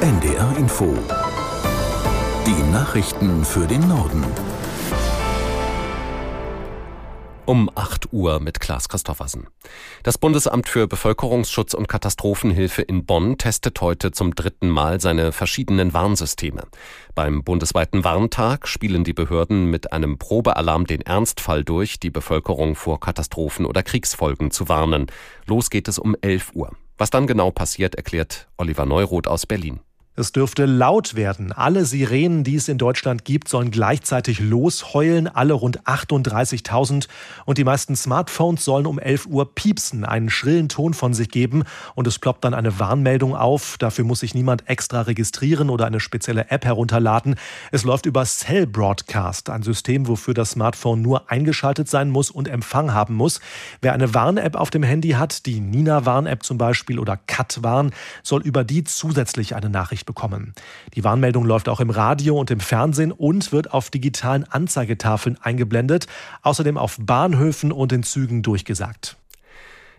NDR Info. Die Nachrichten für den Norden. Um 8 Uhr mit Klaas Christoffersen. Das Bundesamt für Bevölkerungsschutz und Katastrophenhilfe in Bonn testet heute zum dritten Mal seine verschiedenen Warnsysteme. Beim bundesweiten Warntag spielen die Behörden mit einem Probealarm den Ernstfall durch, die Bevölkerung vor Katastrophen oder Kriegsfolgen zu warnen. Los geht es um 11 Uhr. Was dann genau passiert, erklärt Oliver Neuroth aus Berlin. Es dürfte laut werden. Alle Sirenen, die es in Deutschland gibt, sollen gleichzeitig losheulen, alle rund 38.000. Und die meisten Smartphones sollen um 11 Uhr piepsen, einen schrillen Ton von sich geben. Und es ploppt dann eine Warnmeldung auf. Dafür muss sich niemand extra registrieren oder eine spezielle App herunterladen. Es läuft über Cell Broadcast, ein System, wofür das Smartphone nur eingeschaltet sein muss und Empfang haben muss. Wer eine Warn-App auf dem Handy hat, die Nina-Warn-App zum Beispiel oder Cat-Warn, soll über die zusätzlich eine Nachricht bekommen. Die Warnmeldung läuft auch im Radio und im Fernsehen und wird auf digitalen Anzeigetafeln eingeblendet, außerdem auf Bahnhöfen und in Zügen durchgesagt.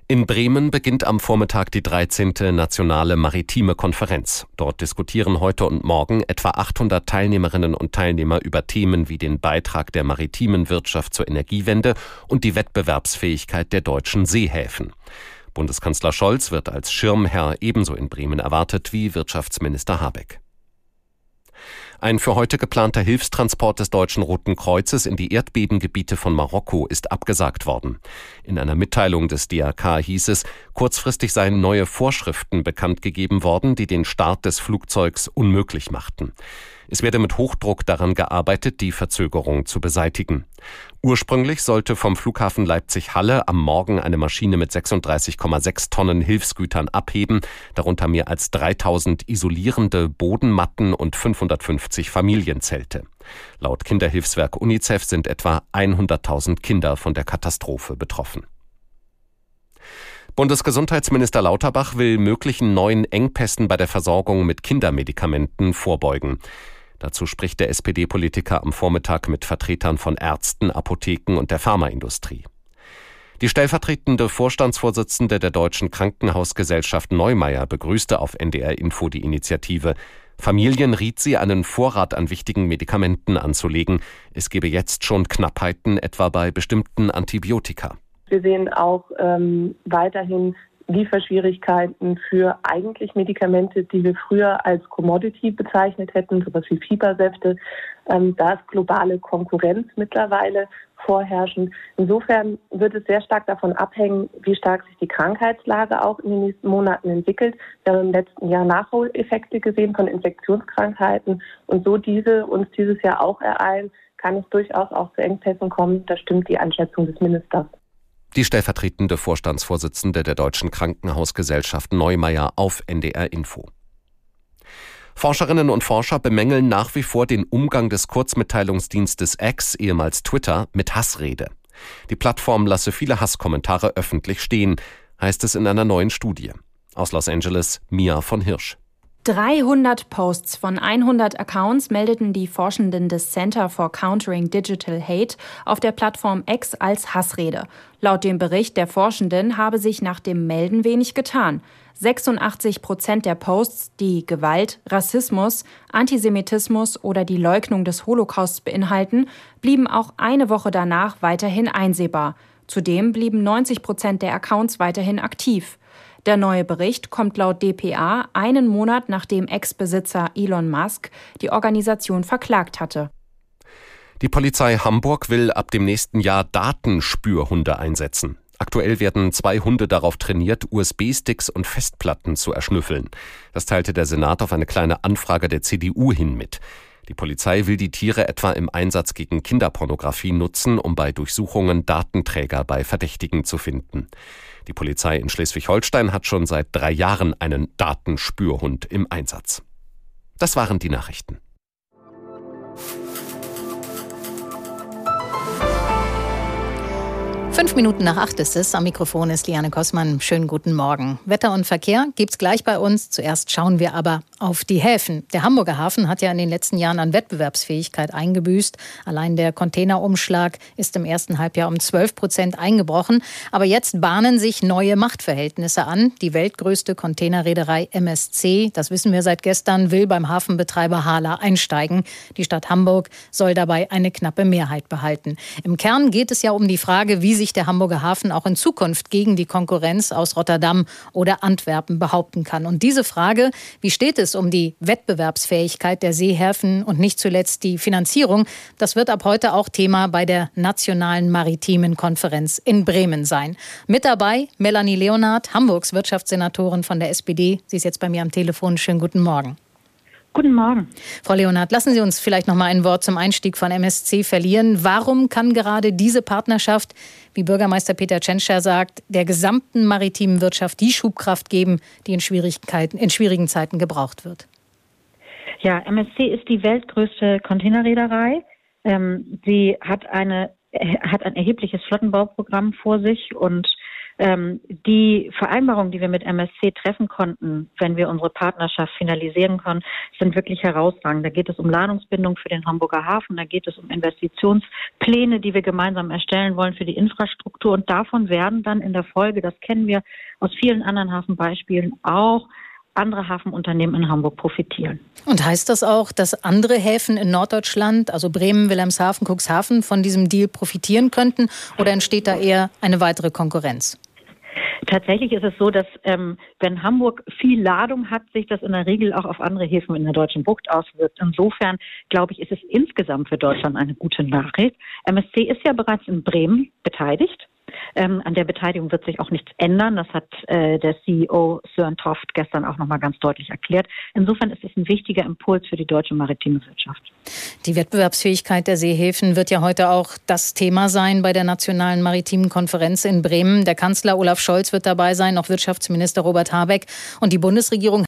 In Bremen beginnt am Vormittag die 13. Nationale Maritime Konferenz. Dort diskutieren heute und morgen etwa 800 Teilnehmerinnen und Teilnehmer über Themen wie den Beitrag der maritimen Wirtschaft zur Energiewende und die Wettbewerbsfähigkeit der deutschen Seehäfen. Bundeskanzler Scholz wird als Schirmherr ebenso in Bremen erwartet wie Wirtschaftsminister Habeck. Ein für heute geplanter Hilfstransport des Deutschen Roten Kreuzes in die Erdbebengebiete von Marokko ist abgesagt worden. In einer Mitteilung des DRK hieß es, kurzfristig seien neue Vorschriften bekannt gegeben worden, die den Start des Flugzeugs unmöglich machten. Es werde mit Hochdruck daran gearbeitet, die Verzögerung zu beseitigen. Ursprünglich sollte vom Flughafen Leipzig-Halle am Morgen eine Maschine mit 36,6 Tonnen Hilfsgütern abheben, darunter mehr als 3000 isolierende Bodenmatten und 550 Familienzelte. Laut Kinderhilfswerk UNICEF sind etwa 100.000 Kinder von der Katastrophe betroffen. Bundesgesundheitsminister Lauterbach will möglichen neuen Engpässen bei der Versorgung mit Kindermedikamenten vorbeugen. Dazu spricht der SPD-Politiker am Vormittag mit Vertretern von Ärzten, Apotheken und der Pharmaindustrie. Die stellvertretende Vorstandsvorsitzende der Deutschen Krankenhausgesellschaft Neumeier begrüßte auf NDR Info die Initiative. Familien riet sie, einen Vorrat an wichtigen Medikamenten anzulegen. Es gebe jetzt schon Knappheiten, etwa bei bestimmten Antibiotika. Wir sehen auch ähm, weiterhin Lieferschwierigkeiten für eigentlich Medikamente, die wir früher als Commodity bezeichnet hätten, sowas wie Fiebersäfte. Ähm, da ist globale Konkurrenz mittlerweile vorherrschend. Insofern wird es sehr stark davon abhängen, wie stark sich die Krankheitslage auch in den nächsten Monaten entwickelt. Wir haben im letzten Jahr Nachholeffekte gesehen von Infektionskrankheiten und so diese uns dieses Jahr auch ereilen, kann es durchaus auch zu Engpässen kommen. Da stimmt die Einschätzung des Ministers. Die stellvertretende Vorstandsvorsitzende der Deutschen Krankenhausgesellschaft Neumeier auf NDR Info. Forscherinnen und Forscher bemängeln nach wie vor den Umgang des Kurzmitteilungsdienstes X, ehemals Twitter, mit Hassrede. Die Plattform lasse viele Hasskommentare öffentlich stehen, heißt es in einer neuen Studie. Aus Los Angeles, Mia von Hirsch. 300 Posts von 100 Accounts meldeten die Forschenden des Center for Countering Digital Hate auf der Plattform X als Hassrede. Laut dem Bericht der Forschenden habe sich nach dem Melden wenig getan. 86 Prozent der Posts, die Gewalt, Rassismus, Antisemitismus oder die Leugnung des Holocausts beinhalten, blieben auch eine Woche danach weiterhin einsehbar. Zudem blieben 90 Prozent der Accounts weiterhin aktiv. Der neue Bericht kommt laut dpa einen Monat nachdem Ex-Besitzer Elon Musk die Organisation verklagt hatte. Die Polizei Hamburg will ab dem nächsten Jahr Datenspürhunde einsetzen. Aktuell werden zwei Hunde darauf trainiert, USB-Sticks und Festplatten zu erschnüffeln. Das teilte der Senat auf eine kleine Anfrage der CDU hin mit. Die Polizei will die Tiere etwa im Einsatz gegen Kinderpornografie nutzen, um bei Durchsuchungen Datenträger bei Verdächtigen zu finden. Die Polizei in Schleswig-Holstein hat schon seit drei Jahren einen Datenspürhund im Einsatz. Das waren die Nachrichten. Fünf Minuten nach acht ist es. Am Mikrofon ist Liane Kossmann. Schönen guten Morgen. Wetter und Verkehr gibt's gleich bei uns. Zuerst schauen wir aber auf die Häfen. Der Hamburger Hafen hat ja in den letzten Jahren an Wettbewerbsfähigkeit eingebüßt. Allein der Containerumschlag ist im ersten Halbjahr um 12 Prozent eingebrochen. Aber jetzt bahnen sich neue Machtverhältnisse an. Die weltgrößte Containerreederei MSC, das wissen wir seit gestern, will beim Hafenbetreiber Hala einsteigen. Die Stadt Hamburg soll dabei eine knappe Mehrheit behalten. Im Kern geht es ja um die Frage, wie sich sich der Hamburger Hafen auch in Zukunft gegen die Konkurrenz aus Rotterdam oder Antwerpen behaupten kann. Und diese Frage, wie steht es um die Wettbewerbsfähigkeit der Seehäfen und nicht zuletzt die Finanzierung, das wird ab heute auch Thema bei der Nationalen Maritimen Konferenz in Bremen sein. Mit dabei Melanie Leonard, Hamburgs Wirtschaftssenatorin von der SPD. Sie ist jetzt bei mir am Telefon. Schönen guten Morgen. Guten Morgen. Frau Leonard, lassen Sie uns vielleicht noch mal ein Wort zum Einstieg von MSC verlieren. Warum kann gerade diese Partnerschaft, wie Bürgermeister Peter Tschentscher sagt, der gesamten maritimen Wirtschaft die Schubkraft geben, die in, Schwierigkeiten, in schwierigen Zeiten gebraucht wird? Ja, MSC ist die weltgrößte Containerreederei. Ähm, sie hat eine hat ein erhebliches Flottenbauprogramm vor sich und ähm, die Vereinbarungen, die wir mit MSC treffen konnten, wenn wir unsere Partnerschaft finalisieren können, sind wirklich herausragend. Da geht es um Ladungsbindung für den Hamburger Hafen, da geht es um Investitionspläne, die wir gemeinsam erstellen wollen für die Infrastruktur. Und davon werden dann in der Folge, das kennen wir aus vielen anderen Hafenbeispielen auch, andere Hafenunternehmen in Hamburg profitieren. Und heißt das auch, dass andere Häfen in Norddeutschland, also Bremen, Wilhelmshaven, Cuxhaven, von diesem Deal profitieren könnten? Oder entsteht da eher eine weitere Konkurrenz? Tatsächlich ist es so, dass ähm, wenn Hamburg viel Ladung hat, sich das in der Regel auch auf andere Häfen in der deutschen Bucht auswirkt. Insofern glaube ich, ist es insgesamt für Deutschland eine gute Nachricht. MSC ist ja bereits in Bremen beteiligt. Ähm, an der Beteiligung wird sich auch nichts ändern. Das hat äh, der CEO Sören Toft gestern auch nochmal ganz deutlich erklärt. Insofern ist es ein wichtiger Impuls für die deutsche maritime Wirtschaft. Die Wettbewerbsfähigkeit der Seehäfen wird ja heute auch das Thema sein bei der Nationalen Maritimen Konferenz in Bremen. Der Kanzler Olaf Scholz wird dabei sein, auch Wirtschaftsminister Robert Habeck. Und die Bundesregierung